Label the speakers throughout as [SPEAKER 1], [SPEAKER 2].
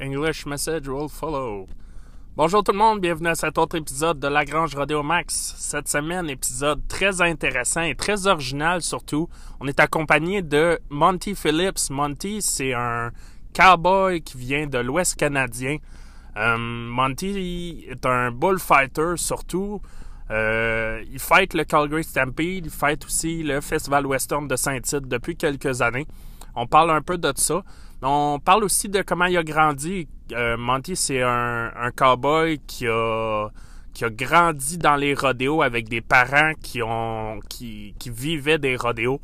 [SPEAKER 1] English message will follow. Bonjour tout le monde, bienvenue à cet autre épisode de Lagrange Rodeo Max. Cette semaine, épisode très intéressant et très original surtout. On est accompagné de Monty Phillips. Monty, c'est un cowboy qui vient de l'Ouest canadien. Euh, Monty est un bullfighter surtout. Euh, il fight le Calgary Stampede, il fight aussi le Festival Western de Saint-Tite depuis quelques années. On parle un peu de ça. On parle aussi de comment il a grandi. Euh, Monty, c'est un, cowboy qui a, grandi dans les rodéos avec des parents qui, ont, qui, vivaient des rodéos.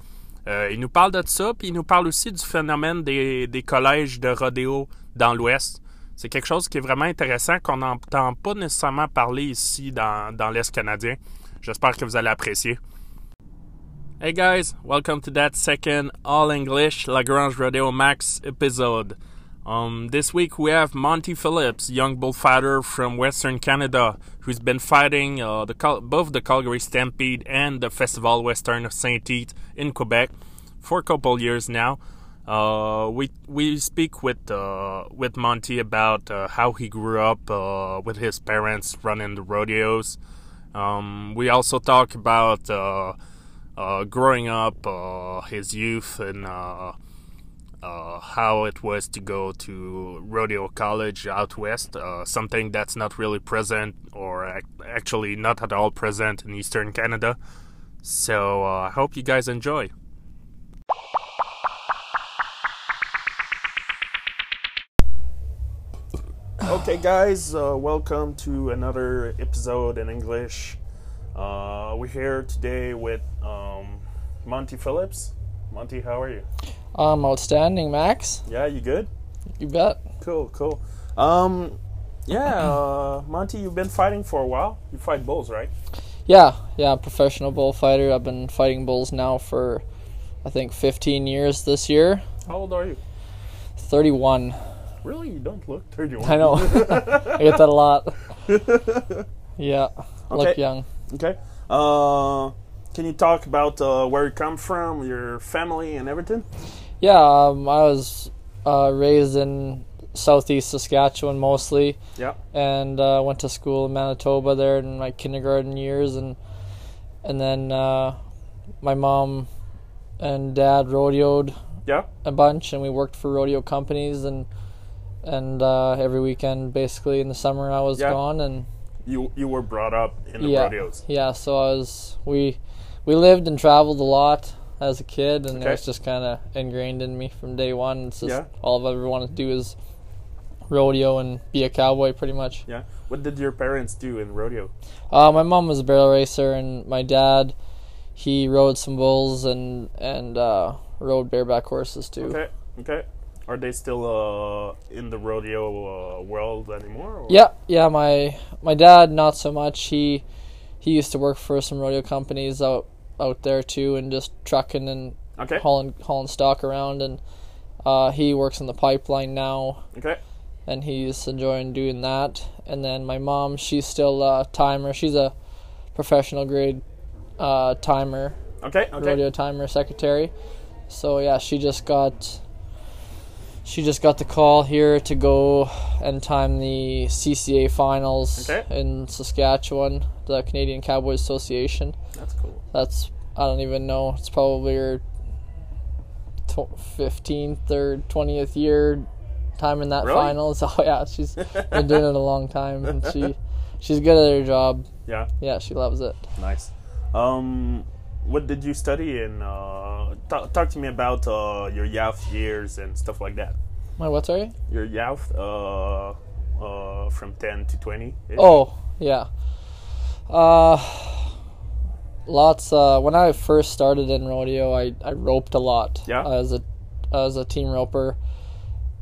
[SPEAKER 1] Euh, il nous parle de ça, puis il nous parle aussi du phénomène des, des collèges de rodéo dans l'Ouest. C'est quelque chose qui est vraiment intéressant, qu'on n'entend pas nécessairement parler ici dans l'Est canadien. J'espère que vous allez apprécier. Hey guys, welcome to that second all English Lagrange Rodeo Max episode. Um, this week we have Monty Philips, young bullfighter from Western Canada, who's been fighting uh, the both the Calgary Stampede and the Festival Western of Saint Tite in Quebec for a couple years now. Uh, we we speak with uh, with Monty about uh, how he grew up uh, with his parents running the rodeos. Um, we also talk about uh, growing up, uh, his youth, and uh, uh, how it was to go to rodeo college out west. Uh, something that's not really present, or ac- actually not at all present in Eastern Canada. So uh, I hope you guys enjoy. Okay, guys, welcome to another episode in English. Uh, we're here today with um, Monty Philips. Monty, how are you?
[SPEAKER 2] Um, outstanding, Max.
[SPEAKER 1] Yeah, you good?
[SPEAKER 2] You bet.
[SPEAKER 1] Cool, cool. Um, yeah, uh, Monty, you've been fighting for a while. You fight bulls, right?
[SPEAKER 2] Yeah, yeah, professional bullfighter. I've been fighting bulls now for, I think, 15 years this year.
[SPEAKER 1] How old are you?
[SPEAKER 2] 31.
[SPEAKER 1] Really? You don't look 31.
[SPEAKER 2] I know. I get that a lot. Yeah, I look young.
[SPEAKER 1] Okay. Uh, can you talk about uh, where you come from, your family, and everything?
[SPEAKER 2] Yeah, um, I was uh, raised in southeast Saskatchewan mostly,
[SPEAKER 1] Yeah.
[SPEAKER 2] and uh, went to school in Manitoba there in my kindergarten years, and and then uh, my mom and dad rodeoed
[SPEAKER 1] Yeah.
[SPEAKER 2] a bunch, and we worked for rodeo companies, and and uh, every weekend basically in the summer I was
[SPEAKER 1] Yeah.
[SPEAKER 2] gone, and
[SPEAKER 1] You you were brought up in the
[SPEAKER 2] yeah,
[SPEAKER 1] rodeos.
[SPEAKER 2] yeah. So I was we we lived and traveled a lot as a kid, and
[SPEAKER 1] Okay.
[SPEAKER 2] it was just kind of ingrained in me from day one. It's just
[SPEAKER 1] Yeah.
[SPEAKER 2] all I've ever wanted to do is rodeo and be a cowboy, pretty much.
[SPEAKER 1] Yeah. What did your parents do in rodeo?
[SPEAKER 2] Uh, my mom was a barrel racer, and my dad he rode some bulls and and uh, rode bareback horses too.
[SPEAKER 1] Okay. Okay. Are they still uh, in the rodeo uh, world anymore? or-
[SPEAKER 2] Yeah, yeah. My my dad not so much. He he used to work for some rodeo companies out out there too, and just trucking and
[SPEAKER 1] Okay.
[SPEAKER 2] hauling hauling stock around. And uh, he works in the pipeline now,
[SPEAKER 1] Okay.
[SPEAKER 2] and he's enjoying doing that. And then my mom, she's still a timer. She's a professional grade uh, timer,
[SPEAKER 1] Okay. Okay.
[SPEAKER 2] rodeo timer secretary. So yeah, she just got she just got the call here to go and time the CCA finals
[SPEAKER 1] Okay.
[SPEAKER 2] in Saskatchewan, the Canadian Cowboys Association.
[SPEAKER 1] That's cool.
[SPEAKER 2] That's I don't even know. It's probably her fifteenth or twentieth year time in that
[SPEAKER 1] Really?
[SPEAKER 2] final. So yeah, she's been doing it a long time, and she she's good at her job.
[SPEAKER 1] Yeah.
[SPEAKER 2] Yeah, she loves it.
[SPEAKER 1] Nice. Um, what did you study and Uh, talk, talk to me about uh, your youth years and stuff like that.
[SPEAKER 2] My what? Sorry.
[SPEAKER 1] Your youth, uh, uh, from ten to twenty.
[SPEAKER 2] Oh, yeah. Uh lots uh when I first started in rodeo, I I roped a lot
[SPEAKER 1] Yeah.
[SPEAKER 2] as a as a team roper.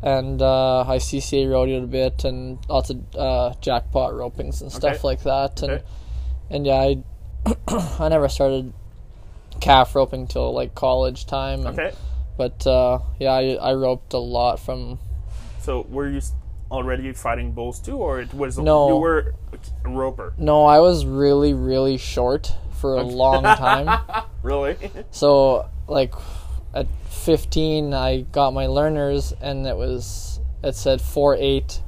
[SPEAKER 2] And uh, I CCA rodeoed a bit and lots of uh, jackpot ropings and stuff
[SPEAKER 1] Okay.
[SPEAKER 2] like that. And
[SPEAKER 1] Okay.
[SPEAKER 2] and yeah, I I never started calf roping till like college time. And,
[SPEAKER 1] Okay.
[SPEAKER 2] But uh, yeah, I, I roped a lot from
[SPEAKER 1] So were you already fighting bulls too, or it was
[SPEAKER 2] No.
[SPEAKER 1] you were a roper?
[SPEAKER 2] no, I was really really short for a long time.
[SPEAKER 1] Really?
[SPEAKER 2] So like at 15 I got my learners and it was it said four eight,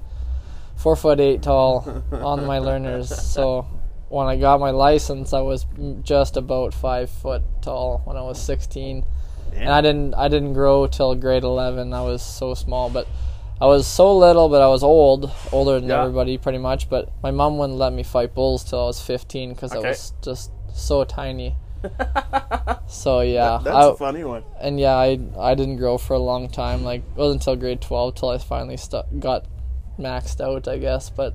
[SPEAKER 2] four foot eight tall on my learners. So when I got my license, I was just about five foot tall when I was 16, and I didn't I didn't grow till grade 11. I was so small, but I was so little, but I was old, older than
[SPEAKER 1] Yeah.
[SPEAKER 2] everybody pretty much. But my mom wouldn't let me fight bulls till I was 15 because
[SPEAKER 1] Okay.
[SPEAKER 2] I was just so tiny. so yeah,
[SPEAKER 1] That's
[SPEAKER 2] I,
[SPEAKER 1] a funny one.
[SPEAKER 2] and yeah, I I didn't grow for a long time. Like it wasn't until grade twelve till I finally stu- got maxed out, I guess. But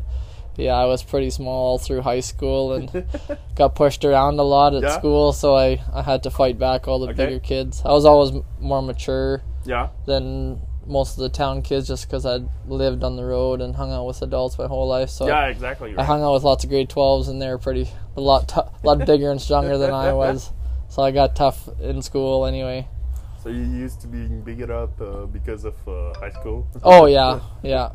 [SPEAKER 2] yeah, I was pretty small through high school and got pushed around a lot at
[SPEAKER 1] Yeah.
[SPEAKER 2] school. So I I had to fight back all the
[SPEAKER 1] Okay.
[SPEAKER 2] bigger kids. I was always more mature
[SPEAKER 1] Yeah.
[SPEAKER 2] than most of the town kids, just because I'd lived on the road and hung out with adults my whole life. So
[SPEAKER 1] Yeah, exactly.
[SPEAKER 2] I hung out with lots of grade 12s, and they were pretty a lot tou- a lot bigger and stronger than I was. So I got tough in school anyway.
[SPEAKER 1] So you used to being bigger up uh, because of uh, high school?
[SPEAKER 2] Oh yeah, yeah.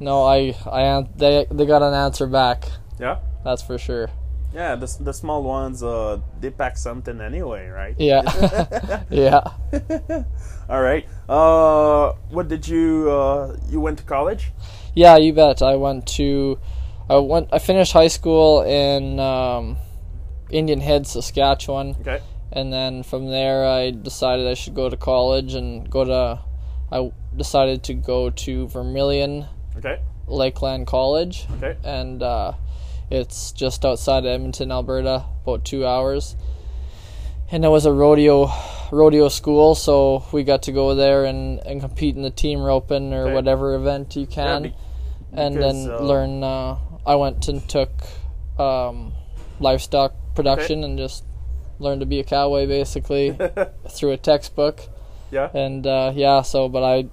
[SPEAKER 2] No, I I they they got an answer back.
[SPEAKER 1] Yeah.
[SPEAKER 2] That's for sure.
[SPEAKER 1] Yeah, the, the small ones, uh, they pack something anyway, right?
[SPEAKER 2] Yeah, yeah.
[SPEAKER 1] All right. Uh, what did you, uh, you went to college?
[SPEAKER 2] Yeah, you bet. I went to, I went. I finished high school in um, Indian Head, Saskatchewan,
[SPEAKER 1] Okay.
[SPEAKER 2] and then from there I decided I should go to college and go to. I decided to go to Vermilion
[SPEAKER 1] Okay.
[SPEAKER 2] Lakeland College,
[SPEAKER 1] Okay.
[SPEAKER 2] and uh, it's just outside Edmonton, Alberta, about two hours. And it was a rodeo rodeo school, so we got to go there and, and compete in the team roping or
[SPEAKER 1] Okay.
[SPEAKER 2] whatever event you can,
[SPEAKER 1] be-
[SPEAKER 2] and
[SPEAKER 1] because,
[SPEAKER 2] then
[SPEAKER 1] uh,
[SPEAKER 2] learn. Uh, I went and took um, livestock production and just learned to be a cowboy basically through a textbook
[SPEAKER 1] Yeah.
[SPEAKER 2] and uh, yeah, so but I,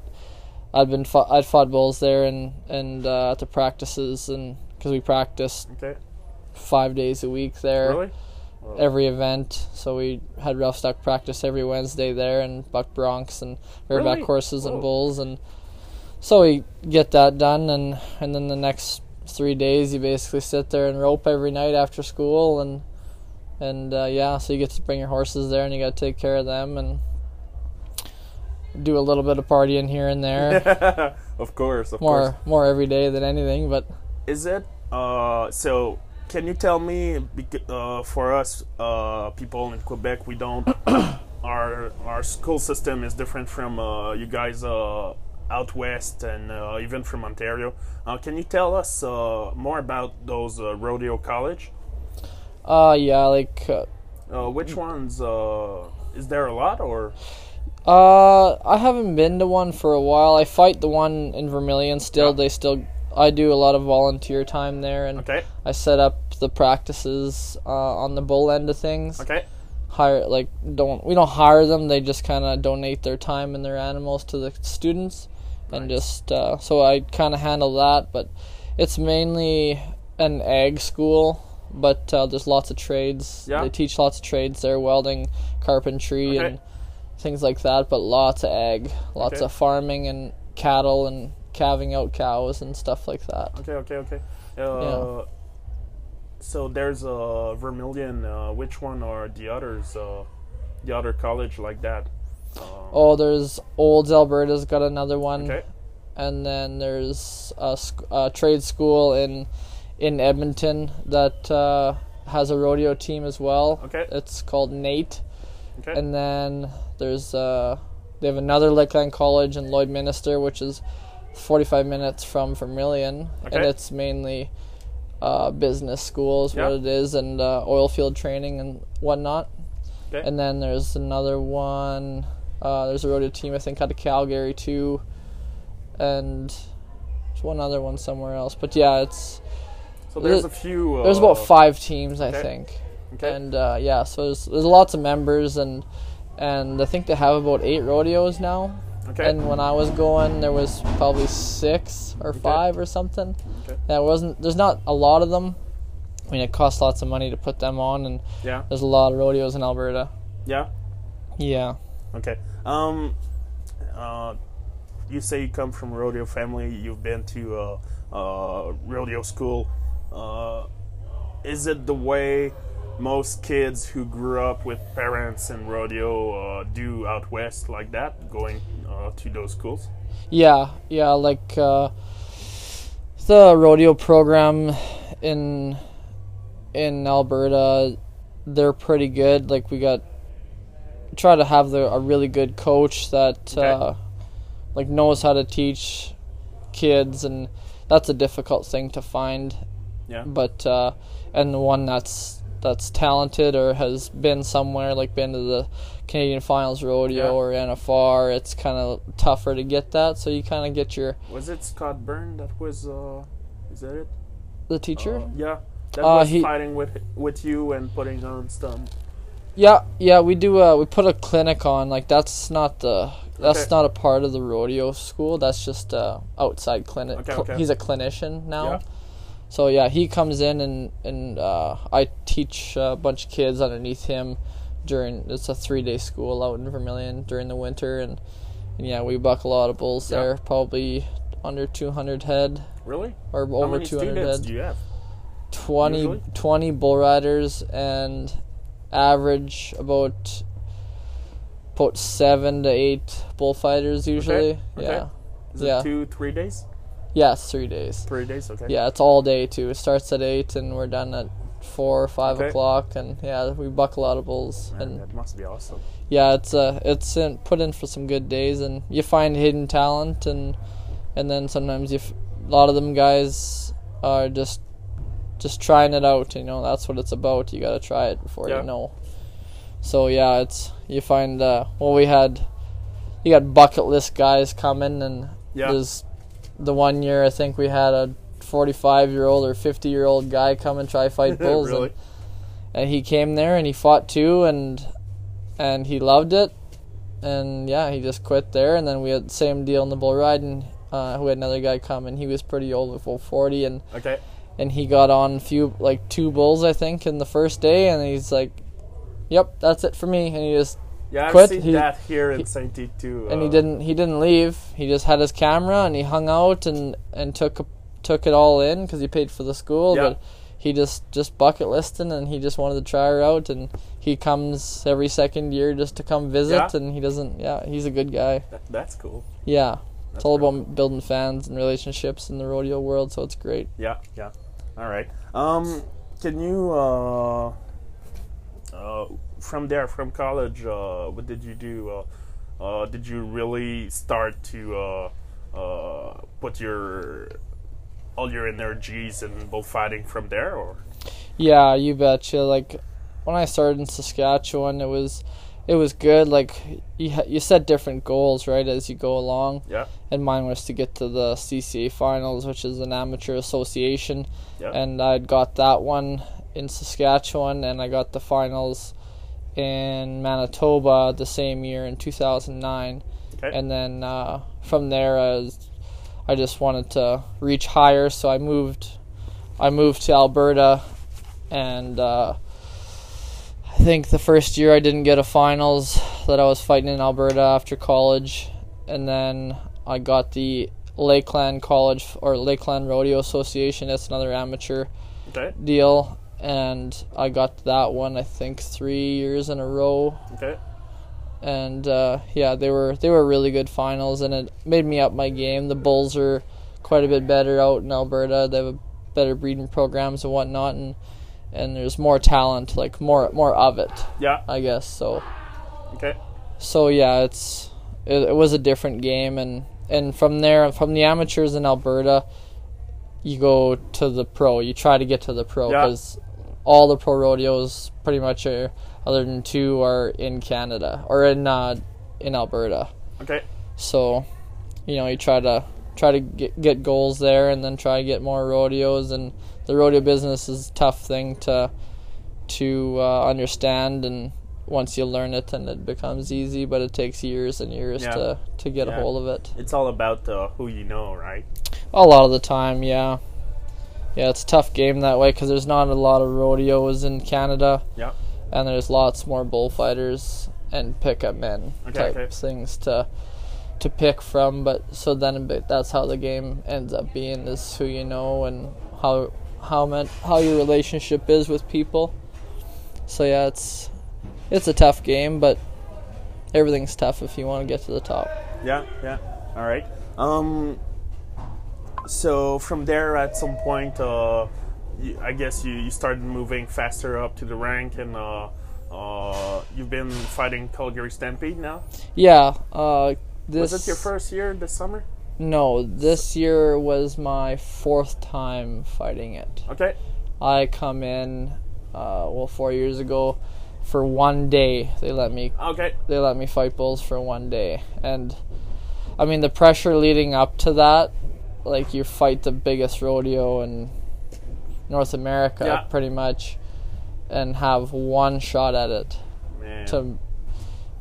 [SPEAKER 2] I'd been fought, I'd fought bulls there and and uh, at the practices and because we practiced
[SPEAKER 1] Okay.
[SPEAKER 2] five days a week there,
[SPEAKER 1] Really?
[SPEAKER 2] every event. So we had rough stock practice every Wednesday there and buck broncs and bareback
[SPEAKER 1] Really?
[SPEAKER 2] horses
[SPEAKER 1] Whoa.
[SPEAKER 2] and bulls and so we get that done and and then the next three days you basically sit there and rope every night after school and and uh, yeah, so you get to bring your horses there and you got to take care of them and do a little bit of partying here and there.
[SPEAKER 1] of course, of
[SPEAKER 2] more
[SPEAKER 1] course.
[SPEAKER 2] more every day than anything, but
[SPEAKER 1] Is it? Uh, so can you tell me, uh, for us uh, people in Quebec, we don't. our our school system is different from uh, you guys uh, out west and uh, even from Ontario. Uh, can you tell us uh, more about those uh, rodeo college?
[SPEAKER 2] uh yeah, like uh,
[SPEAKER 1] Uh, which ones? Uh, is there a lot or?
[SPEAKER 2] Uh, I haven't been to one for a while. I fight the one in Vermilion still.
[SPEAKER 1] Yeah.
[SPEAKER 2] They still. I do a lot of volunteer time there, and
[SPEAKER 1] Okay.
[SPEAKER 2] I set up the practices uh, on the bull end of things.
[SPEAKER 1] Okay.
[SPEAKER 2] Hire like don't we don't hire them. They just kind of donate their time and their animals to the students, and just uh, so I kind of handle that. But it's mainly an ag school. But uh, there's lots of trades.
[SPEAKER 1] Yeah.
[SPEAKER 2] They teach lots of trades there: welding, carpentry,
[SPEAKER 1] Okay.
[SPEAKER 2] and things like that, but lots of ag, lots
[SPEAKER 1] Okay.
[SPEAKER 2] of farming and cattle and calving out cows and stuff like that.
[SPEAKER 1] Okay. Okay. Okay. Uh, So there's a uh, Vermilion. Uh, which one are the others? Uh, the other college like that. Uh,
[SPEAKER 2] Oh, there's Olds Alberta's got another one,
[SPEAKER 1] Okay.
[SPEAKER 2] and then there's a, a trade school in in Edmonton that uh, has a rodeo team as well.
[SPEAKER 1] Okay.
[SPEAKER 2] It's called NAIT,
[SPEAKER 1] Okay.
[SPEAKER 2] and then there's uh, they have another Lakeland College in Lloydminster, which is 45 minutes from Vermilion, and it's mainly uh, business schools,
[SPEAKER 1] Yeah.
[SPEAKER 2] what it is, and uh, oil field training and whatnot.
[SPEAKER 1] Okay.
[SPEAKER 2] And then there's another one. Uh, there's a rodeo team I think out of Calgary too, and there's one other one somewhere else. But yeah, it's
[SPEAKER 1] so there's a few. Uh,
[SPEAKER 2] there's about five teams I think,
[SPEAKER 1] Okay.
[SPEAKER 2] and uh, yeah, so there's there's lots of members and and I think they have about eight rodeos now.
[SPEAKER 1] okay.
[SPEAKER 2] And when I was going, there was probably six or five or something.
[SPEAKER 1] Okay.
[SPEAKER 2] That wasn't. There's not a lot of them. I mean, it costs lots of money to put them on, and
[SPEAKER 1] yeah.
[SPEAKER 2] there's a lot of rodeos in Alberta.
[SPEAKER 1] Yeah.
[SPEAKER 2] Yeah.
[SPEAKER 1] Okay. Um. Uh, you say you come from rodeo family. You've been to uh, uh, rodeo school. Uh, is it the way most kids who grew up with parents in rodeo uh, do out west like that, going uh, to those schools?
[SPEAKER 2] Yeah, yeah, like uh, the rodeo program in in Alberta, they're pretty good. Like we got try to have the, a really good coach that
[SPEAKER 1] Okay.
[SPEAKER 2] uh, like knows how to teach kids, and that's a difficult thing to find.
[SPEAKER 1] Yeah.
[SPEAKER 2] But uh, and the one that's that's talented or has been somewhere, like been to the Canadian Finals rodeo
[SPEAKER 1] Yeah.
[SPEAKER 2] or NFR, it's kind of tougher to get that. So you kind of get your
[SPEAKER 1] Was it Scott Byrne that was? Uh, is that it?
[SPEAKER 2] the teacher.
[SPEAKER 1] Uh, yeah. That
[SPEAKER 2] Uh,
[SPEAKER 1] was
[SPEAKER 2] he-
[SPEAKER 1] fighting with with you and putting on some.
[SPEAKER 2] Yeah, yeah, we do. Uh, we put a clinic on. Like that's not the that's
[SPEAKER 1] Okay.
[SPEAKER 2] not a part of the rodeo school. That's just uh, outside clinic.
[SPEAKER 1] Okay, okay.
[SPEAKER 2] He's a clinician now.
[SPEAKER 1] Yeah.
[SPEAKER 2] So yeah, he comes in and and uh, I teach a bunch of kids underneath him during. It's a three day school out in Vermilion during the winter, and, and yeah, we buck a lot of bulls
[SPEAKER 1] Yeah.
[SPEAKER 2] there. Probably under two hundred head
[SPEAKER 1] Really?
[SPEAKER 2] or
[SPEAKER 1] How
[SPEAKER 2] over two hundred head.
[SPEAKER 1] do you have?
[SPEAKER 2] 20,
[SPEAKER 1] Usually?
[SPEAKER 2] 20 bull riders and average about about seven to eight bullfighters usually.
[SPEAKER 1] okay.
[SPEAKER 2] Yeah.
[SPEAKER 1] Is
[SPEAKER 2] Yeah.
[SPEAKER 1] it two, three days?
[SPEAKER 2] Yeah, it's three days.
[SPEAKER 1] Three days. Okay.
[SPEAKER 2] Yeah, it's all day too. It starts at eight and we're done at four or five
[SPEAKER 1] Okay.
[SPEAKER 2] o'clock and yeah, we buckle lot of bulls
[SPEAKER 1] Man,
[SPEAKER 2] and
[SPEAKER 1] that must be awesome.
[SPEAKER 2] yeah, it's uh it's in, put in for some good days and you find hidden talent and and then sometimes you f- a lot of them guys are just just trying it out, you know, that's what it's about. You got to try it before
[SPEAKER 1] Yeah.
[SPEAKER 2] you know. So yeah, it's you find uh well we had you got bucket list guys coming and
[SPEAKER 1] Yeah.
[SPEAKER 2] there's the one year I think we had a 45 year old or 50 year old guy come and try fight bulls
[SPEAKER 1] really?
[SPEAKER 2] and, and he came there and he fought two and and he loved it and yeah he just quit there and then we had the same deal in the bull riding uh, we had another guy come and he was pretty old with full 40 and
[SPEAKER 1] Okay.
[SPEAKER 2] and he got on a few like two bulls I think in the first day and he's like yep that's it for me and he just
[SPEAKER 1] Yeah, I've
[SPEAKER 2] Quit,
[SPEAKER 1] seen
[SPEAKER 2] he-
[SPEAKER 1] that here in Saint too.
[SPEAKER 2] and he
[SPEAKER 1] uh,
[SPEAKER 2] didn't he didn't leave he just had his camera and he hung out and and took took it all in because he paid for the school
[SPEAKER 1] Yeah.
[SPEAKER 2] but he just just bucket listing and he just wanted to try her out and he comes every second year just to come visit
[SPEAKER 1] Yeah.
[SPEAKER 2] and he doesn't yeah he's a good guy
[SPEAKER 1] That, that's cool.
[SPEAKER 2] yeah
[SPEAKER 1] That's
[SPEAKER 2] it's all about building fans and relationships in the rodeo world so it's great
[SPEAKER 1] Yeah, yeah. All right. Um, can you uh, uh, from there, from college, uh, what did you do? Uh, uh, did you really start to uh, uh, put your all your energies in bullfighting from there, or
[SPEAKER 2] Yeah, you betcha. Like when I started in Saskatchewan, it was it was good. Like you ha- you set different goals right as you go along,
[SPEAKER 1] yeah,
[SPEAKER 2] and mine was to get to the CCA finals, which is an amateur association,
[SPEAKER 1] yeah,
[SPEAKER 2] and I'd got that one in Saskatchewan, and I got the finals in Manitoba the same year in 2009
[SPEAKER 1] okay,
[SPEAKER 2] and then uh, from there I, was, I just wanted to reach higher so i moved i moved to alberta. And uh, i think the first year i didn't get a finals that i was fighting in alberta after college. And then i got the lakeland college or lakeland rodeo association. That's another amateur
[SPEAKER 1] okay,
[SPEAKER 2] deal and i got that one i think three years in a row
[SPEAKER 1] okay,
[SPEAKER 2] and uh, yeah, they were they were really good finals, and it made me up my game. The Bulls are quite a bit better out in Alberta. They have a better breeding programs and whatnot, and and there's more talent, like more more of it,
[SPEAKER 1] yeah,
[SPEAKER 2] I guess. So
[SPEAKER 1] okay,
[SPEAKER 2] so yeah, it's it, it was a different game, and and from there, from the amateurs in Alberta, you go to the pro. You try to get to the pro
[SPEAKER 1] Yeah.
[SPEAKER 2] because all the pro rodeos pretty much are, other than two, are in Canada or in uh, in Alberta.
[SPEAKER 1] okay,
[SPEAKER 2] So, you know, you try to try to get get goals there, and then try to get more rodeos. And the rodeo business is a tough thing to to uh, understand, and once you learn it, then it becomes easy. But it takes years and years
[SPEAKER 1] Yeah.
[SPEAKER 2] to to get
[SPEAKER 1] Yeah.
[SPEAKER 2] a hold of it.
[SPEAKER 1] It's all about uh, who you know, right?
[SPEAKER 2] A lot of the time, yeah. Yeah, it's a tough game that way because there's not a lot of rodeos in Canada.
[SPEAKER 1] Yeah.
[SPEAKER 2] And there's lots more bullfighters and pickup men
[SPEAKER 1] Okay,
[SPEAKER 2] type
[SPEAKER 1] okay.
[SPEAKER 2] things to to pick from. But so then that's how the game ends up being is who you know and how how men, how your relationship is with people. So yeah, it's it's a tough game, but everything's tough if you want to get to the top.
[SPEAKER 1] Yeah, yeah. All right. Um. So from there, at some point, uh, I guess you, you started moving faster up to the rank, and uh, uh, you've been fighting Calgary Stampede now.
[SPEAKER 2] Yeah. Uh, this
[SPEAKER 1] Was it your first year this summer?
[SPEAKER 2] No, this year was my fourth time fighting it.
[SPEAKER 1] Okay.
[SPEAKER 2] I come in, uh, well, four years ago, for one day. They let me
[SPEAKER 1] Okay.
[SPEAKER 2] they let me fight bulls for one day, and I mean the pressure leading up to that, like you fight the biggest rodeo in North America,
[SPEAKER 1] Yeah.
[SPEAKER 2] pretty much, and have one shot at it.
[SPEAKER 1] Man.
[SPEAKER 2] To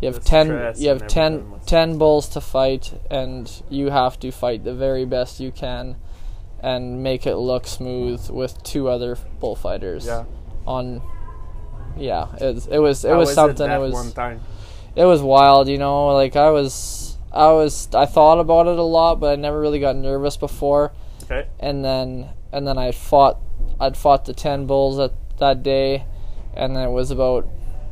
[SPEAKER 2] you have
[SPEAKER 1] The
[SPEAKER 2] ten, you have
[SPEAKER 1] and
[SPEAKER 2] 10,
[SPEAKER 1] everything must-
[SPEAKER 2] 10 bulls to fight, and you have to fight the very best you can, and make it look smooth with two other bullfighters
[SPEAKER 1] yeah.
[SPEAKER 2] on. Yeah, it, was- it was it
[SPEAKER 1] How
[SPEAKER 2] was something.
[SPEAKER 1] that
[SPEAKER 2] it was
[SPEAKER 1] one time.
[SPEAKER 2] it was wild, you know. Like I was, I was, I thought about it a lot, but I never really got nervous before.
[SPEAKER 1] Okay.
[SPEAKER 2] And then, and then I fought, I'd fought the ten bulls that that day, and then it was about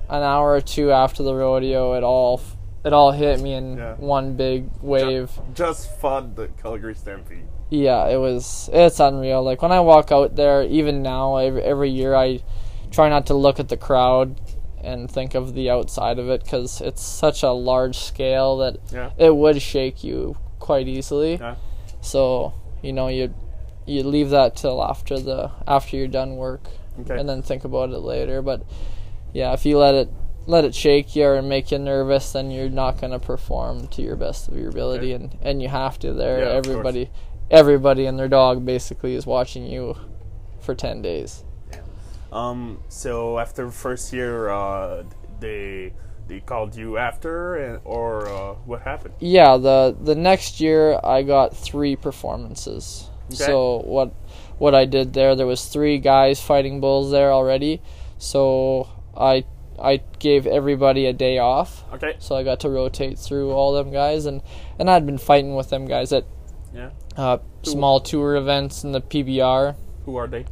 [SPEAKER 2] an hour or two after the rodeo. It all, it all hit me in
[SPEAKER 1] Yeah.
[SPEAKER 2] one big wave.
[SPEAKER 1] Just fought the Calgary Stampede.
[SPEAKER 2] Yeah, it was, it's unreal. Like when I walk out there, even now, every every year, I try not to look at the crowd and think of the outside of it because it's such a large scale that
[SPEAKER 1] Yeah.
[SPEAKER 2] it would shake you quite easily.
[SPEAKER 1] Yeah.
[SPEAKER 2] So you know you you leave that till after the after you're done work,
[SPEAKER 1] Okay.
[SPEAKER 2] and then think about it later. But yeah, if you let it let it shake you or make you nervous, then you're not gonna perform to your best of your ability,
[SPEAKER 1] Okay.
[SPEAKER 2] and and you have to. There,
[SPEAKER 1] Yeah,
[SPEAKER 2] everybody, everybody and their dog basically is watching you for ten days.
[SPEAKER 1] Um. So after first year, uh, they they called you after, or uh, what happened?
[SPEAKER 2] Yeah, the the next year I got three performances.
[SPEAKER 1] Okay.
[SPEAKER 2] So what what I did there, there was three guys fighting bulls there already. So I I gave everybody a day off.
[SPEAKER 1] Okay.
[SPEAKER 2] So I got to rotate through all them guys, and and I'd been fighting with them guys at
[SPEAKER 1] Yeah.
[SPEAKER 2] uh, small tour events in the PBR.
[SPEAKER 1] Who are they?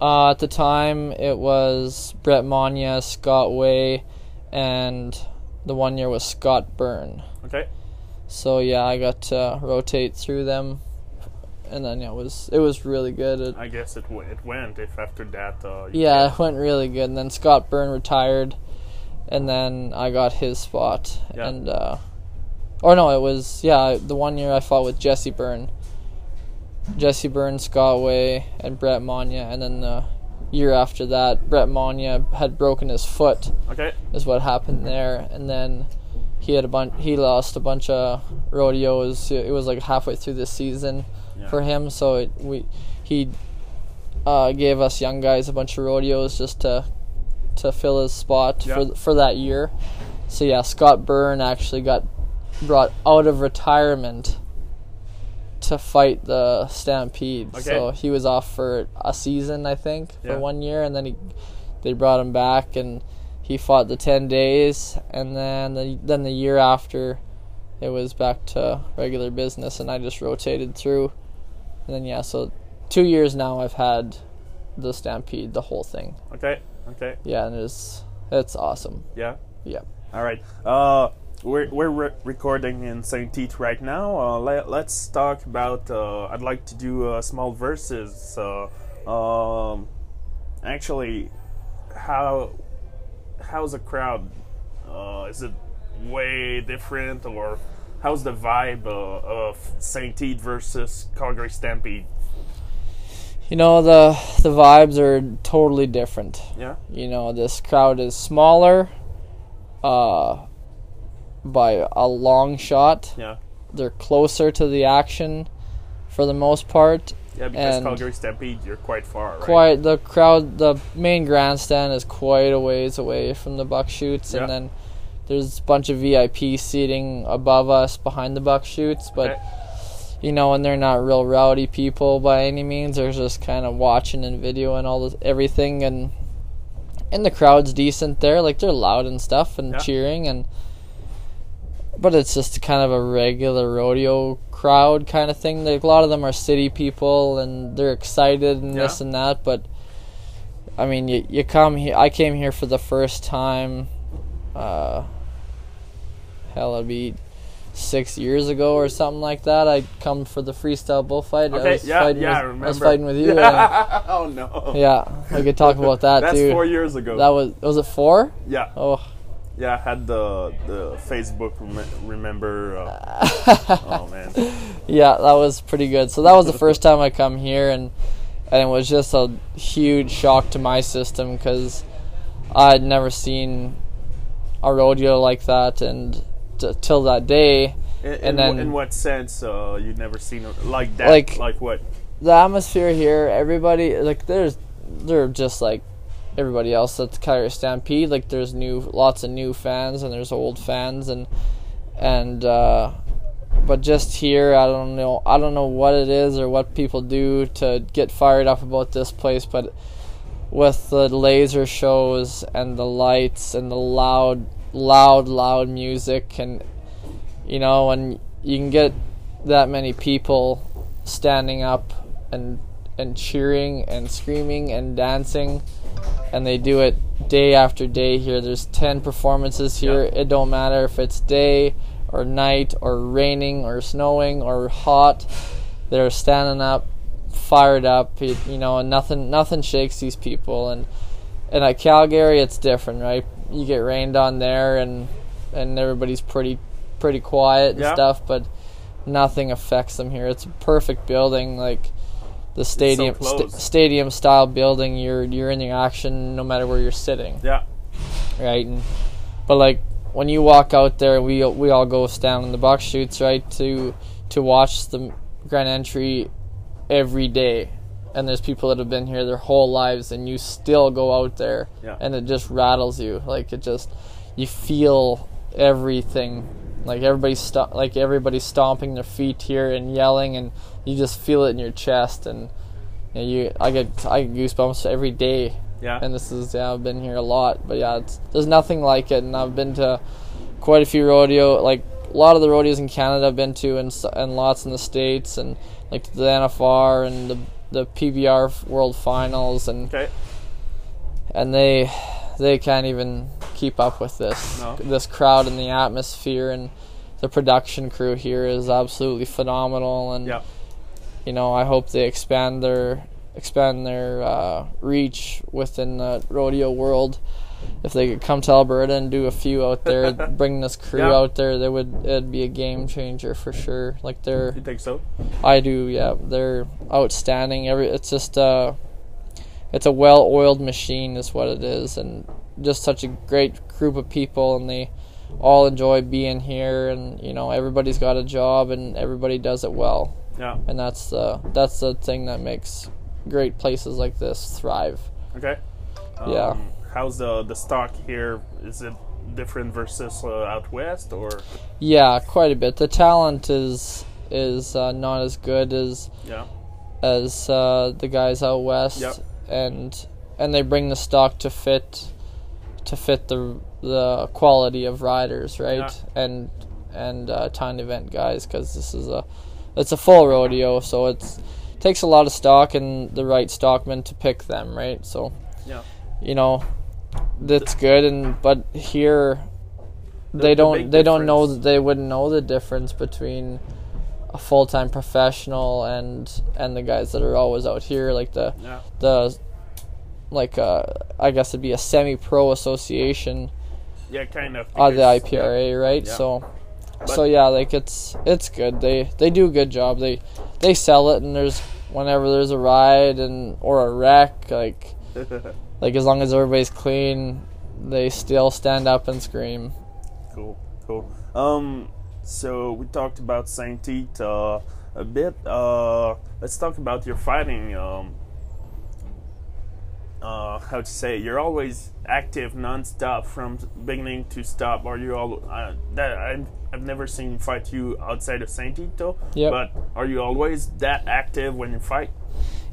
[SPEAKER 2] Uh, at the time, it was Brett Mania, Scott Way, and the one year was Scott Byrne.
[SPEAKER 1] Okay.
[SPEAKER 2] So yeah, I got to rotate through them, and then yeah, it was it was really good. It,
[SPEAKER 1] I guess it w- it went. If after that, uh,
[SPEAKER 2] yeah, it went really good. And then Scott Byrne retired, and then I got his spot.
[SPEAKER 1] Yeah.
[SPEAKER 2] And uh, or no, it was yeah the one year I fought with Jesse Byrne, Jesse Byrne, Scott Way, and Brett Mania, and then the year after that, Brett Mania had broken his foot.
[SPEAKER 1] Okay.
[SPEAKER 2] is what happened there, and then he had a bunch. He lost a bunch of rodeos. It was like halfway through the season
[SPEAKER 1] Yeah.
[SPEAKER 2] for him, so it, we he uh, gave us young guys a bunch of rodeos just to to fill his spot
[SPEAKER 1] Yeah.
[SPEAKER 2] for for that year. So yeah, Scott Byrne actually got brought out of retirement to fight the Stampede.
[SPEAKER 1] Okay.
[SPEAKER 2] So he was off for a season, I think, for
[SPEAKER 1] Yeah.
[SPEAKER 2] one year, and then he they brought him back and he fought the 10 days and then the, then the year after it was back to regular business and I just rotated through and then yeah so 2 years now I've had the stampede the whole thing
[SPEAKER 1] Okay. Okay.
[SPEAKER 2] yeah and it's it's awesome
[SPEAKER 1] Yeah.
[SPEAKER 2] yeah
[SPEAKER 1] All right. Uh, we're we're re- recording in Saint Tite right now. Uh, let, let's talk about. Uh, I'd like to do uh, small verses. Uh, um, actually, how how's the crowd? Uh, is it way different, or how's the vibe uh, of Saint Tite versus Calgary Stampede?
[SPEAKER 2] you know the the vibes are totally different
[SPEAKER 1] Yeah.
[SPEAKER 2] you know this crowd is smaller uh by a long shot
[SPEAKER 1] Yeah.
[SPEAKER 2] they're closer to the action for the most part.
[SPEAKER 1] Yeah, because
[SPEAKER 2] And-
[SPEAKER 1] Calgary Stampede, you're quite far, right?
[SPEAKER 2] Quite the crowd, the main grandstand is quite a ways away from the buck chutes,
[SPEAKER 1] Yeah.
[SPEAKER 2] and then there's a bunch of VIP seating above us behind the buck chutes. But
[SPEAKER 1] Okay.
[SPEAKER 2] you know, and they're not real rowdy people by any means. They're just kind of watching and videoing all this everything, and and the crowd's decent there. Like they're loud and stuff and
[SPEAKER 1] Yeah.
[SPEAKER 2] cheering and. But it's just kind of a regular rodeo crowd kind of thing. Like a lot of them are city people and they're excited and this and that. But I mean, you you come here. I came here for the first time. Uh, hell, it'd be six years ago or something like that. I come for the freestyle bullfight. I
[SPEAKER 1] Okay,
[SPEAKER 2] was
[SPEAKER 1] yeah,
[SPEAKER 2] fighting
[SPEAKER 1] yeah, I
[SPEAKER 2] with,
[SPEAKER 1] remember.
[SPEAKER 2] I was fighting with you. and-
[SPEAKER 1] oh no.
[SPEAKER 2] yeah, we could talk about that
[SPEAKER 1] That's
[SPEAKER 2] too.
[SPEAKER 1] four years ago.
[SPEAKER 2] That was was it four?
[SPEAKER 1] yeah,
[SPEAKER 2] Oh,
[SPEAKER 1] yeah. I had the the Facebook rem- remember. Uh, oh man.
[SPEAKER 2] yeah, that was pretty good. So that was the first time I come here, and and it was just a huge shock to my system because I'd never seen a rodeo like that, and t- till that day,
[SPEAKER 1] In,
[SPEAKER 2] And then-
[SPEAKER 1] in what sense uh, you'd never seen it like that?
[SPEAKER 2] Like-
[SPEAKER 1] like what?
[SPEAKER 2] the atmosphere here, everybody like there's they're just like everybody else at the Calgary Stampede. Like there's new lots of new fans and there's old fans and and uh, but just here I don't know I don't know what it is or what people do to get fired up about this place, but with the laser shows and the lights and the loud loud loud music and you know and you can get that many people standing up and and cheering and screaming and dancing. And they do it day after day here. There's 10 performances here.
[SPEAKER 1] Yeah.
[SPEAKER 2] it don't matter if it's day or night or raining or snowing or hot. They're standing up fired up you, you know and nothing nothing shakes these people. And and at Calgary it's different right? You get rained on there and and everybody's pretty pretty quiet and
[SPEAKER 1] Yeah.
[SPEAKER 2] stuff but nothing affects them here. It's a perfect building like the stadium sta-
[SPEAKER 1] close.
[SPEAKER 2] stadium style building you're you're in the action no matter where you're sitting
[SPEAKER 1] Yeah.
[SPEAKER 2] right? And but like when you walk out there, we we all go stand in the box chutes, right, to to watch the grand entry every day. And there's people that have been here their whole lives, and you still go out there,
[SPEAKER 1] Yeah.
[SPEAKER 2] and it just rattles you. Like it just, you feel everything. Like everybody's sto- like everybody's stomping their feet here and yelling, and you just feel it in your chest. And you, know, you I get I get goosebumps every day
[SPEAKER 1] Yeah.
[SPEAKER 2] and this is yeah I've been here a lot, but yeah, it's there's nothing like it, and I've been to quite a few rodeo like a lot of the rodeos in Canada I've been to, and and lots in the states, and like the NFR and the the PBR World Finals, and
[SPEAKER 1] okay.
[SPEAKER 2] and they they can't even keep up with this
[SPEAKER 1] No.
[SPEAKER 2] this crowd and the atmosphere and the production crew here is absolutely phenomenal and
[SPEAKER 1] Yeah.
[SPEAKER 2] You know I hope they expand their expand their uh, reach within the rodeo world if they could come to Alberta and do a few out there bring this crew
[SPEAKER 1] Yeah.
[SPEAKER 2] out there they would it'd be a game changer for sure like they're
[SPEAKER 1] You think so?
[SPEAKER 2] I do, yeah. They're outstanding. Every it's just uh it's a well-oiled machine is what it is and just such a great group of people and they all enjoy being here and you know everybody's got a job and everybody does it well.
[SPEAKER 1] Yeah.
[SPEAKER 2] And that's the that's the thing that makes great places like this thrive.
[SPEAKER 1] Okay.
[SPEAKER 2] Yeah.
[SPEAKER 1] Um, How's the the stock here? Is it different versus uh, out west or?
[SPEAKER 2] Yeah, quite a bit. The talent is is uh, not as good as
[SPEAKER 1] Yeah.
[SPEAKER 2] as uh, the guys out west,
[SPEAKER 1] Yep.
[SPEAKER 2] and and they bring the stock to fit to fit the the quality of riders, right? Yeah. And and uh, time event guys, because this is a it's a full rodeo, so it's takes a lot of stock and the right stockman to pick them, right? So
[SPEAKER 1] Yeah.
[SPEAKER 2] you know that's good, and but here they don't
[SPEAKER 1] big
[SPEAKER 2] they don't know they wouldn't know the difference between a full time professional and and the guys that are always out here, like the
[SPEAKER 1] Yeah.
[SPEAKER 2] the like uh I guess it'd be a semi pro association
[SPEAKER 1] Yeah. Kind of.
[SPEAKER 2] of the
[SPEAKER 1] because-
[SPEAKER 2] IPRA, right?
[SPEAKER 1] Yeah.
[SPEAKER 2] So so yeah, like it's it's good. They they do a good job. They they sell it and there's whenever there's a ride and or a wreck, like like as long as everybody's clean, they still stand up and scream.
[SPEAKER 1] Cool, cool. Um, so we talked about Saint Tite uh, a bit. Uh, let's talk about your fighting. Um, uh, how to say? You're always active, non-stop from beginning to stop. Are you all? Uh, that I've, I've never seen fight you outside of Saint Tite, though.
[SPEAKER 2] Yep.
[SPEAKER 1] But are you always that active when you fight?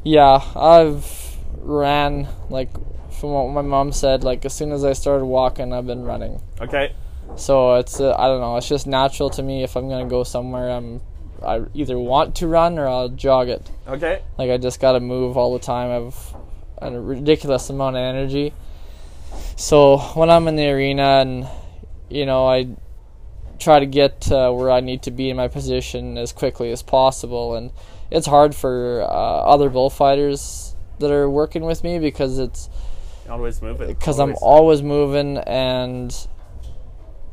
[SPEAKER 2] Yeah, I've ran like from what my mom said. Like as soon as I started walking, I've been running.
[SPEAKER 1] Okay.
[SPEAKER 2] So it's uh, I don't know. It's just natural to me. If I'm gonna go somewhere, I'm I either want to run or I'll jog it.
[SPEAKER 1] Okay.
[SPEAKER 2] Like I just gotta move all the time. I've a ridiculous amount of energy. So when I'm in the arena and you know I try to get to where I need to be in my position as quickly as possible. And it's hard for uh, other bullfighters that are working with me because it's
[SPEAKER 1] Always moving.
[SPEAKER 2] because I'm always moving and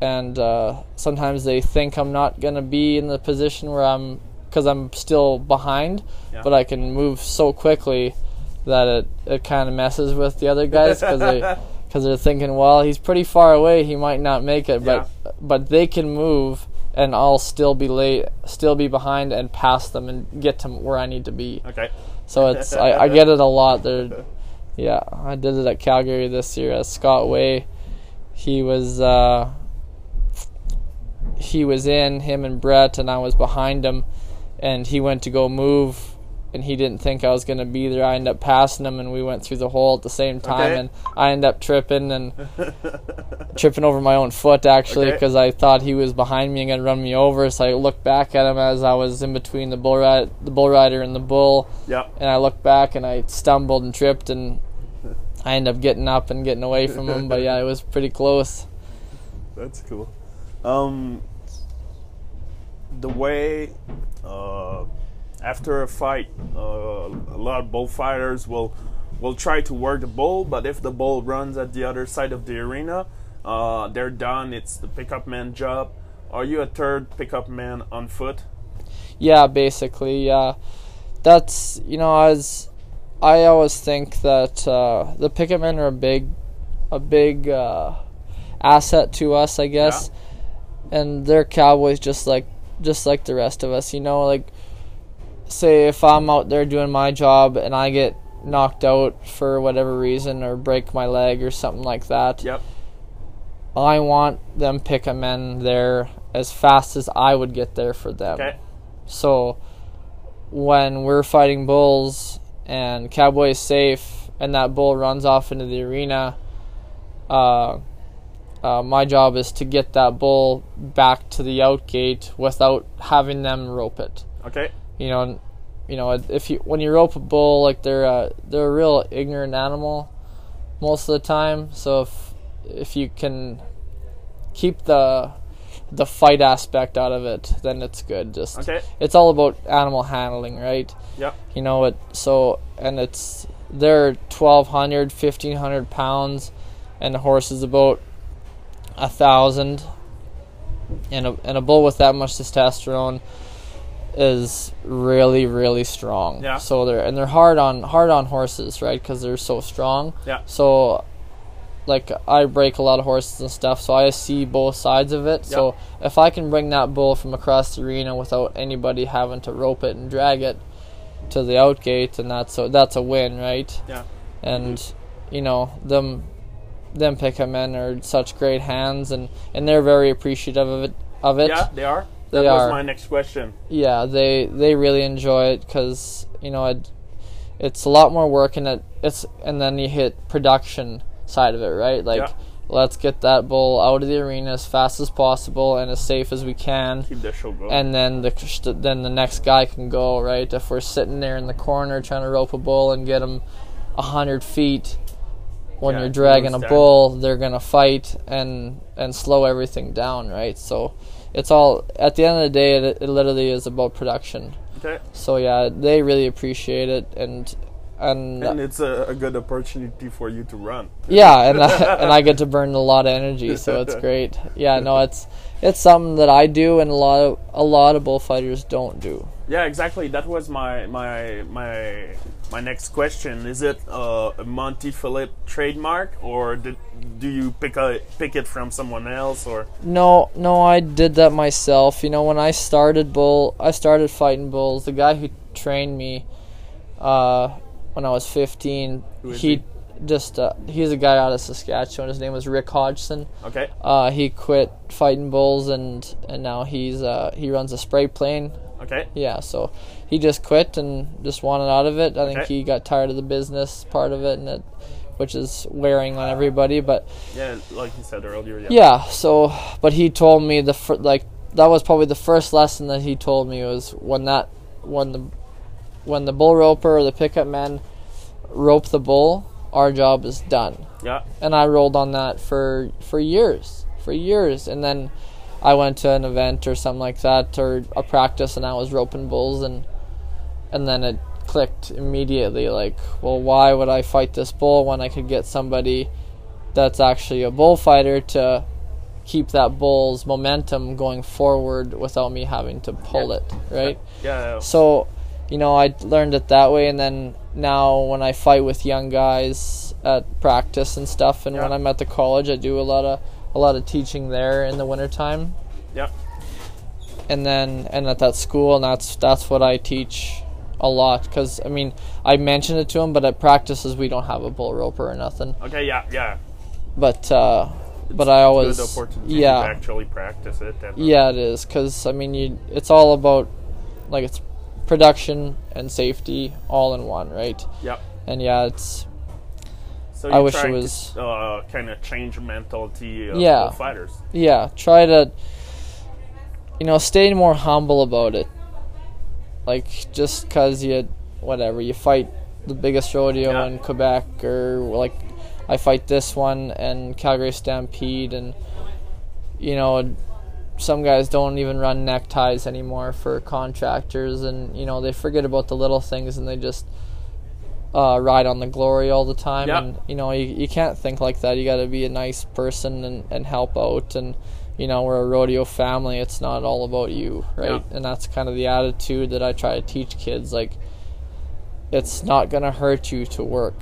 [SPEAKER 2] and uh, sometimes they think I'm not gonna be in the position where I'm because I'm still behind,
[SPEAKER 1] Yeah.
[SPEAKER 2] but I can move so quickly that it, it kind of messes with the other guys because they because they're thinking, well, he's pretty far away, he might not make it, but but they can move and I'll still be late, still be behind and pass them and get to where I need to be.
[SPEAKER 1] Okay.
[SPEAKER 2] So it's I, I get it a lot. There, yeah, I did it at Calgary this year at Scott Way. He was uh, he was in him and Brett, and I was behind him, and he went to go move, and he didn't think I was gonna be there. I ended up passing him, and we went through the hole at the same time,
[SPEAKER 1] Okay.
[SPEAKER 2] and I ended up tripping and tripping over my own foot actually
[SPEAKER 1] Okay.
[SPEAKER 2] because I thought he was behind me and gonna run me over. So I looked back at him as I was in between the bull ride, the bull rider and the bull
[SPEAKER 1] Yeah.
[SPEAKER 2] and I looked back and I stumbled and tripped and I ended up getting up and getting away from him. But yeah, it was pretty close.
[SPEAKER 1] That's cool. Um, the way uh, after a fight, uh, a lot of bullfighters will will try to work the bull, but if the bull runs at the other side of the arena, uh, they're done. It's the pickup man job. Are you a third pickup man on foot?
[SPEAKER 2] Yeah, basically, yeah. That's you know, as I always think that uh, the pickup men are a big, a big uh, asset to us, I guess. yeah. And they're cowboys just like just like the rest of us. You know, like say if I'm out there doing my job and I get knocked out for whatever reason or break my leg or something like that.
[SPEAKER 1] Yep.
[SPEAKER 2] I want them pickup men there as fast as I would get there for them.
[SPEAKER 1] Okay.
[SPEAKER 2] So when we're fighting bulls and cowboy is safe and that bull runs off into the arena, uh, uh, my job is to get that bull back to the out gate without having them rope it.
[SPEAKER 1] Okay.
[SPEAKER 2] You know, you know if you when you rope a bull, like they're a, they're a real ignorant animal most of the time. So if if you can keep the the fight aspect out of it, then it's good. Just
[SPEAKER 1] Okay.
[SPEAKER 2] it's all about animal handling, right?
[SPEAKER 1] Yep.
[SPEAKER 2] You know it. So and it's they're 1,200, 1,500 pounds, and the horse is about a thousand. And a and a bull with that much testosterone is really really strong.
[SPEAKER 1] Yeah.
[SPEAKER 2] So they're and they're hard on hard on horses, right? Because they're so strong.
[SPEAKER 1] Yeah.
[SPEAKER 2] So like I break a lot of horses and stuff, so I see both sides of it. So if I can bring that bull from across the arena without anybody having to rope it and drag it to the out gate, and that's a that's a win, right?
[SPEAKER 1] Yeah.
[SPEAKER 2] And you know them them pickup men are such great hands, and and they're very appreciative of it of it.
[SPEAKER 1] Yeah, they are. That was
[SPEAKER 2] are.
[SPEAKER 1] my next question.
[SPEAKER 2] Yeah, they they really enjoy it because you know it, it's a lot more work and it it's and then you hit production side of it, right? Like
[SPEAKER 1] Yeah.
[SPEAKER 2] let's get that bull out of the arena as fast as possible and as safe as we can,
[SPEAKER 1] Keep the show going.
[SPEAKER 2] and then the then the next guy can go, right? If we're sitting there in the corner trying to rope a bull and get him a hundred feet. When
[SPEAKER 1] Yeah,
[SPEAKER 2] you're dragging a bull, they're gonna fight and and slow everything down, right? So, it's all at the end of the day, it, it literally is about production.
[SPEAKER 1] okay.
[SPEAKER 2] So yeah, they really appreciate it, and and,
[SPEAKER 1] And it's a, a good opportunity for you to run.
[SPEAKER 2] yeah, and I, and I get to burn a lot of energy, so it's great. Yeah, no, it's it's something that I do, and a lot of a lot of bullfighters don't do.
[SPEAKER 1] Yeah, exactly. That was my my my my next question. Is it uh, a Monty Philip trademark, or did, do you pick a pick it from someone else? Or
[SPEAKER 2] No, no, I did that myself. You know, when I started bull, I started fighting bulls. The guy who trained me, uh, when I was 15,
[SPEAKER 1] Who is
[SPEAKER 2] he,
[SPEAKER 1] he?
[SPEAKER 2] just uh, he's a guy out of Saskatchewan. His name was Rick Hodgson.
[SPEAKER 1] okay,
[SPEAKER 2] Uh, he quit fighting bulls and and now he's uh, he runs a spray plane.
[SPEAKER 1] okay,
[SPEAKER 2] Yeah, so he just quit and just wanted out of it. I think he got tired of the business part of it and it, which is wearing on everybody. But
[SPEAKER 1] yeah, like you said earlier. Yeah.
[SPEAKER 2] yeah, so but he told me the fir- like that was probably the first lesson that he told me was when that when the when the bull roper or the pickup man rope the bull, our job is done
[SPEAKER 1] Yeah.
[SPEAKER 2] and I rolled on that for for years, for years, and then I went to an event or something like that or a practice and I was roping bulls and and then it clicked immediately like, well, why would I fight this bull when I could get somebody that's actually a bullfighter to keep that bull's momentum going forward without me having to pull
[SPEAKER 1] Yeah.
[SPEAKER 2] it, right?
[SPEAKER 1] Yeah.
[SPEAKER 2] So, you know, I learned it that way, and then now when I fight with young guys at practice and stuff, and when I'm at the college, I do a lot of a lot of teaching there in the wintertime,
[SPEAKER 1] Yeah.
[SPEAKER 2] and then and at that school, and that's that's what I teach a lot because I mean I mentioned it to him, but at practices we don't have a bull roper or nothing,
[SPEAKER 1] Okay. Yeah. Yeah.
[SPEAKER 2] but uh, but I always yeah
[SPEAKER 1] to actually practice it. And, uh,
[SPEAKER 2] Yeah, it is because I mean, you it's all about like it's production and safety all in one, right?
[SPEAKER 1] Yep.
[SPEAKER 2] And yeah, it's
[SPEAKER 1] So
[SPEAKER 2] I wish it was-
[SPEAKER 1] to uh, kind of change mentality of
[SPEAKER 2] Yeah.
[SPEAKER 1] fighters.
[SPEAKER 2] yeah, try to you know stay more humble about it. Like just because you whatever you fight the biggest rodeo
[SPEAKER 1] Yeah.
[SPEAKER 2] in Quebec or like I fight this one and Calgary Stampede and you know some guys don't even run neckties anymore for contractors and you know they forget about the little things and they just uh, ride on the glory all the time
[SPEAKER 1] Yeah.
[SPEAKER 2] and you know you, you can't think like that you got to be a nice person and, and help out and you know we're a rodeo family it's not all about you right
[SPEAKER 1] Yeah.
[SPEAKER 2] and that's kind of the attitude that i try to teach kids like it's not going to hurt you to work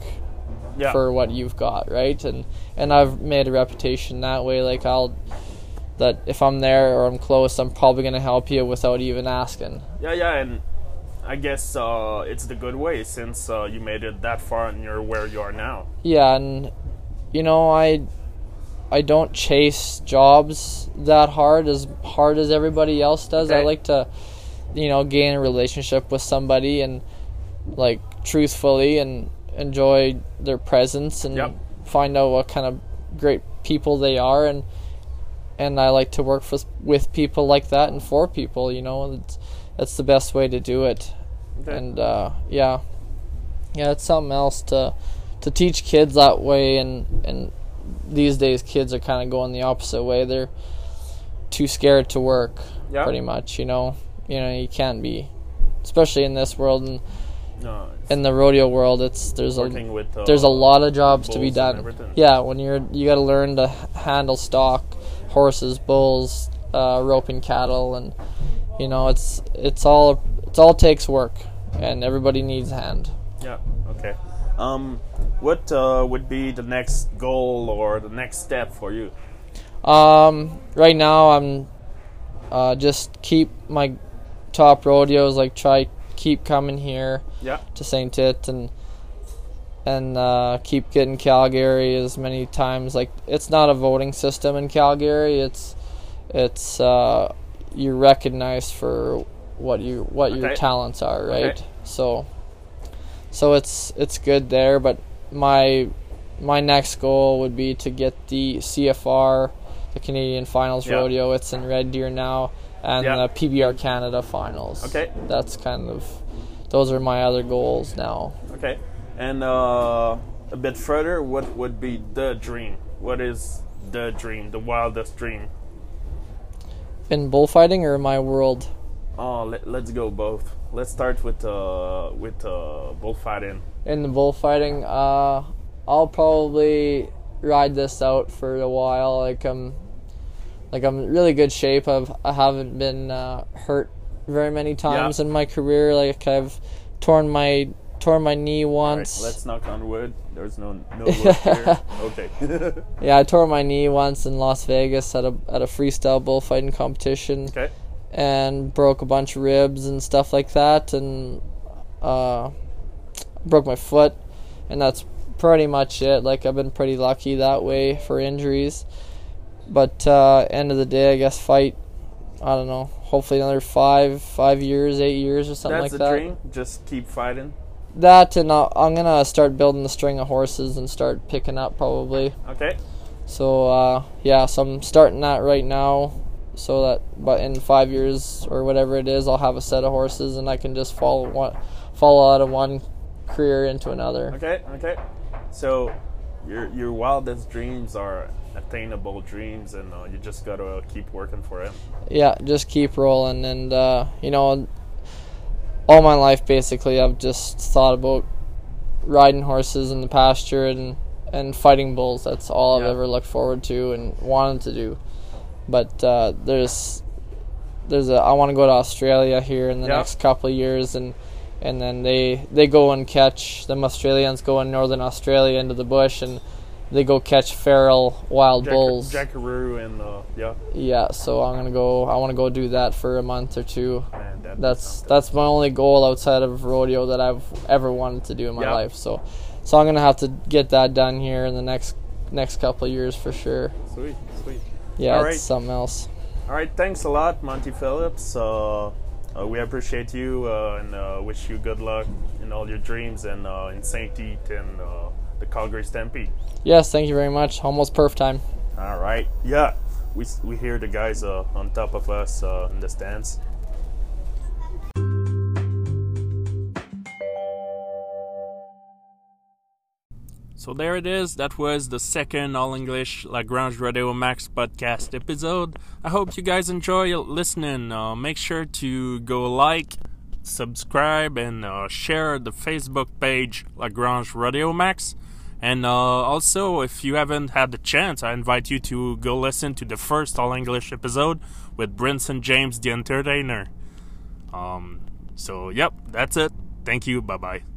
[SPEAKER 1] Yeah.
[SPEAKER 2] for what you've got, right? And and I've made a reputation that way. Like I'll that if I'm there or I'm close, I'm probably gonna help you without even asking.
[SPEAKER 1] Yeah, yeah, and I guess uh, it's the good way since uh, you made it that far and you're where you are now.
[SPEAKER 2] Yeah, and you know I I don't chase jobs that hard as hard as everybody else does. I like to you know gain a relationship with somebody and like truthfully and enjoy their presence and
[SPEAKER 1] Yep.
[SPEAKER 2] find out what kind of great people they are and and I like to work with with people like that and for people. You know, it's that's the best way to do it.
[SPEAKER 1] Okay.
[SPEAKER 2] And uh, yeah, yeah, it's something else to to teach kids that way. And and these days, kids are kind of going the opposite way. They're too scared to work,
[SPEAKER 1] Yeah.
[SPEAKER 2] pretty much. You know, you know, you can't be, especially in this world and
[SPEAKER 1] No,
[SPEAKER 2] in the rodeo world. It's there's a
[SPEAKER 1] with uh,
[SPEAKER 2] there's a lot of jobs to be done. Yeah, when you're you got to learn to handle stock, horses, bulls, uh, roping cattle, and you know it's it's all it's all takes work, and everybody needs a hand.
[SPEAKER 1] Yeah. Okay. Um, what uh, would be the next goal or the next step for you?
[SPEAKER 2] Um, right now I'm uh, just keep my top rodeos like try keep coming here
[SPEAKER 1] Yeah.
[SPEAKER 2] to St. Tite and and uh, keep getting Calgary as many times. Like it's not a voting system in Calgary. It's it's uh, you're recognized for what you what your talents are, right?
[SPEAKER 1] Okay.
[SPEAKER 2] So so it's it's good there. But my my next goal would be to get the CFR, the Canadian Finals
[SPEAKER 1] Yeah.
[SPEAKER 2] Rodeo. It's in Red Deer now, and
[SPEAKER 1] Yeah.
[SPEAKER 2] the PBR Canada Finals.
[SPEAKER 1] Okay.
[SPEAKER 2] That's kind of those are my other goals now.
[SPEAKER 1] Okay. And uh, a bit further, what would be the dream? What is the dream? The wildest dream?
[SPEAKER 2] In bullfighting or my world?
[SPEAKER 1] Oh, let, let's go both. Let's start with uh with uh bullfighting.
[SPEAKER 2] In the bullfighting, uh, I'll probably ride this out for a while. Like I'm, like I'm in really good shape. I've I haven't been uh, hurt very many times
[SPEAKER 1] Yeah.
[SPEAKER 2] in my career. Like I've torn my torn my knee
[SPEAKER 1] All right,
[SPEAKER 2] once.
[SPEAKER 1] let's knock on wood. There's no no here. Okay.
[SPEAKER 2] yeah, I tore my knee once in Las Vegas at a at a freestyle bullfighting competition.
[SPEAKER 1] okay.
[SPEAKER 2] And broke a bunch of ribs and stuff like that and uh, broke my foot and that's pretty much it like i've been pretty lucky that way for injuries but uh, end of the day i guess fight i don't know hopefully another five five years eight years or something
[SPEAKER 1] That's
[SPEAKER 2] like
[SPEAKER 1] the
[SPEAKER 2] that
[SPEAKER 1] dream. Just keep fighting.
[SPEAKER 2] that and I'll, i'm gonna start building the string of horses and start picking up probably
[SPEAKER 1] Okay.
[SPEAKER 2] so uh, yeah, so I'm starting that right now, so that but in five years or whatever it is, I'll have a set of horses and I can just follow one, follow out of one career into another.
[SPEAKER 1] Okay. Okay. So, your your wildest dreams are attainable dreams, and uh, you just gotta keep working for it.
[SPEAKER 2] Yeah, just keep rolling, and uh, you know, all my life basically, I've just thought about riding horses in the pasture and and fighting bulls. That's all
[SPEAKER 1] Yeah.
[SPEAKER 2] I've ever looked forward to and wanted to do. But uh, there's there's a I want to go to Australia here in the
[SPEAKER 1] Yeah.
[SPEAKER 2] next couple of years and and then they they go and catch them Australians go in northern Australia into the bush and they go catch feral wild
[SPEAKER 1] Jack-
[SPEAKER 2] bulls.
[SPEAKER 1] Jackaroo and uh, yeah,
[SPEAKER 2] Yeah, so I'm gonna go. I want to go do that for a month or two.
[SPEAKER 1] man,
[SPEAKER 2] That's that's my only goal outside of rodeo that I've ever wanted to do in my
[SPEAKER 1] Yep.
[SPEAKER 2] life. So, so I'm gonna have to get that done here in the next next couple of years for sure.
[SPEAKER 1] sweet.
[SPEAKER 2] Yeah,
[SPEAKER 1] All
[SPEAKER 2] it's
[SPEAKER 1] right.
[SPEAKER 2] something else.
[SPEAKER 1] All right, thanks a lot, Monty Philips. Uh, uh, we appreciate you uh, and uh, wish you good luck in all your dreams and uh, in Saint Tite and uh, the Calgary Stampede.
[SPEAKER 2] Yes, thank you very much. Almost perf time.
[SPEAKER 1] All right, yeah, we we hear the guys uh, on top of us uh, in the stands. So there it is. That was the second All English Lagrange Radio Max podcast episode. I hope you guys enjoy listening. Uh, make sure to go like, subscribe, and uh, share the Facebook page Lagrange Radio Max. And uh, also, if you haven't had the chance, I invite you to go listen to the first All English episode with Brinson James, the entertainer. Um, so, yep, that's it. Thank you. Bye bye.